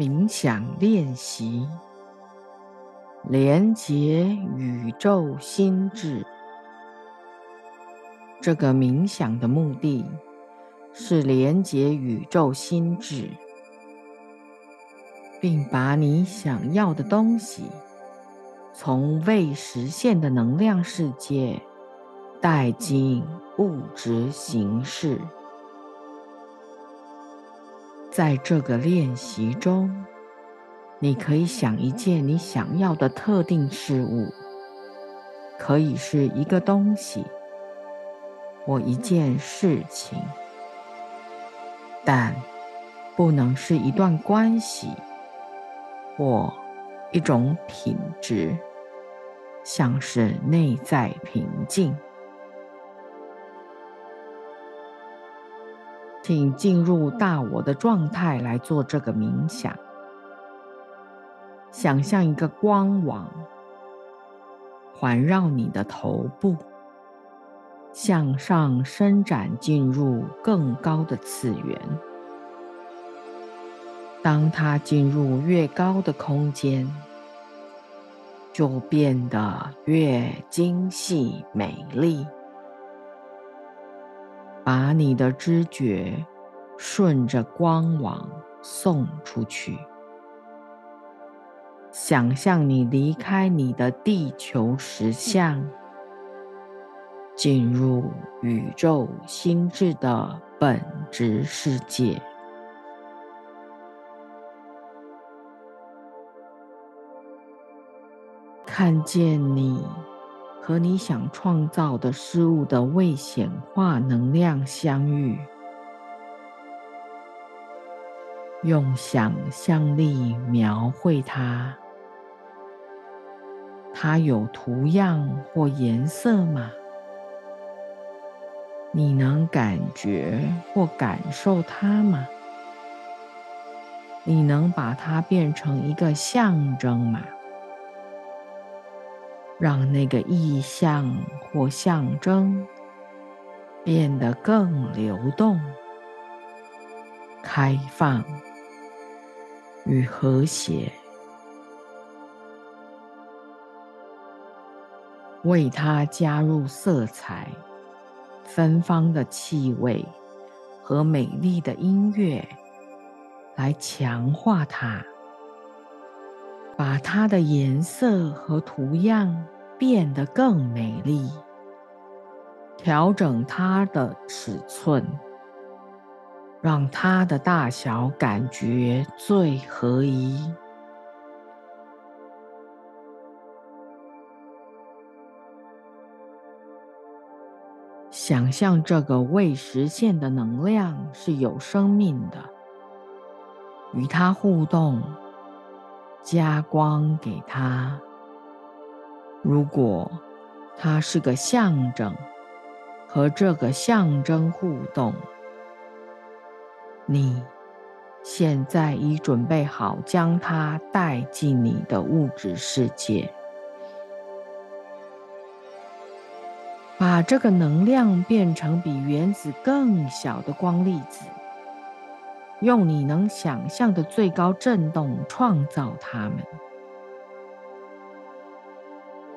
冥想练习，连接宇宙心智。这个冥想的目的是连接宇宙心智，并把你想要的东西从未实现的能量世界带进物质形式。在这个练习中，你可以想一件你想要的特定事物，可以是一个东西或一件事情，但不能是一段关系或一种品质，像是内在平静。请进入大我的状态来做这个冥想。想象一个光网环绕你的头部，向上伸展，进入更高的次元。当它进入越高的空间，就变得越精细美丽。把你的知觉顺着光网送出去，想象你离开你的地球实相，进入宇宙心智的本质世界，看见你。和你想创造的事物的未显化能量相遇，用想象力描绘它。它有图样或颜色吗？你能感觉或感受它吗？你能把它变成一个象征吗？让那个意象或象征变得更流动、开放与和谐，为它加入色彩、芬芳的气味和美丽的音乐，来强化它。把它的颜色和图样变得更美丽，调整它的尺寸，让它的大小感觉最合宜。想象这个未实现的能量是有生命的，与它互动。加光给他。如果它是个象征，和这个象征互动，你现在已准备好将它带进你的物质世界，把这个能量变成比原子更小的光粒子。用你能想象的最高振动创造它们。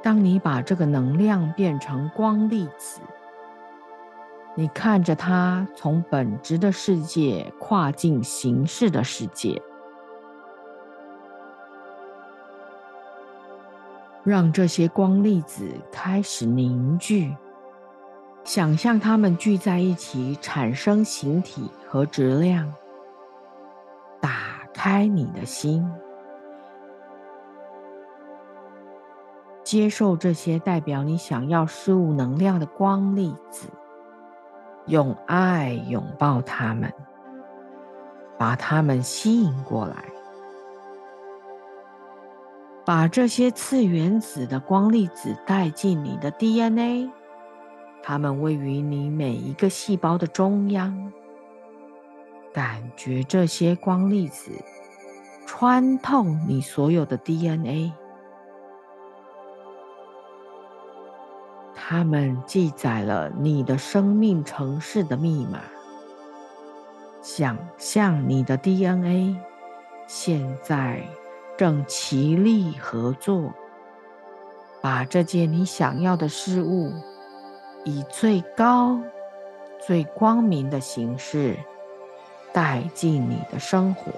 当你把这个能量变成光粒子，你看着它从本质的世界跨进形式的世界，让这些光粒子开始凝聚，想象它们聚在一起，产生形体和质量。打开你的心，接受这些代表你想要事物能量的光粒子，用爱拥抱它们，把它们吸引过来，把这些次原子的光粒子带进你的 DNA，它们位于你每一个细胞的中央。感觉这些光粒子穿透你所有的 DNA，它们记载了你的生命城市的密码。想象你的 DNA 现在正齐力合作，把这件你想要的事物，以最高、最光明的形式带进你的生活。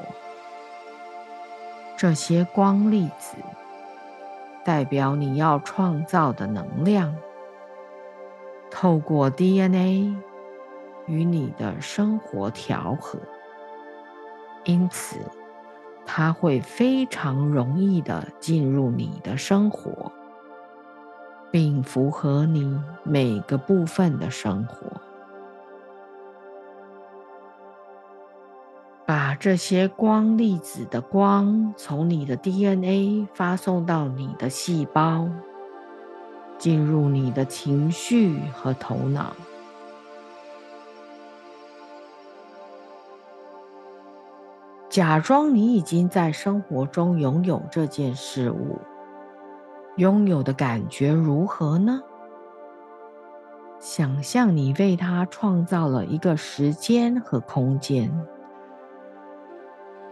这些光粒子代表你要创造的能量，透过 DNA 与你的生活调和，因此它会非常容易的进入你的生活，并符合你每个部分的生活。把这些光粒子的光从你的 DNA 发送到你的细胞，进入你的情绪和头脑。假装你已经在生活中拥有这件事物，拥有的感觉如何呢？想象你为它创造了一个时间和空间。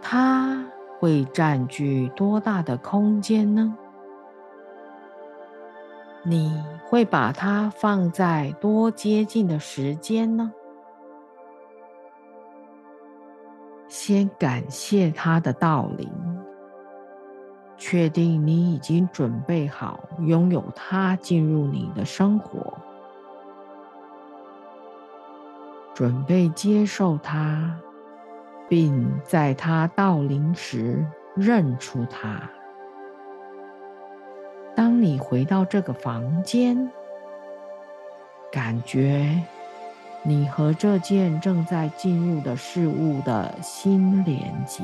它会占据多大的空间呢？你会把它放在多接近的时间呢？先感谢它的到临，确定你已经准备好拥有它进入你的生活，准备接受它。并在他到临时认出他。当你回到这个房间，感觉你和这件正在进入的事物的心连接。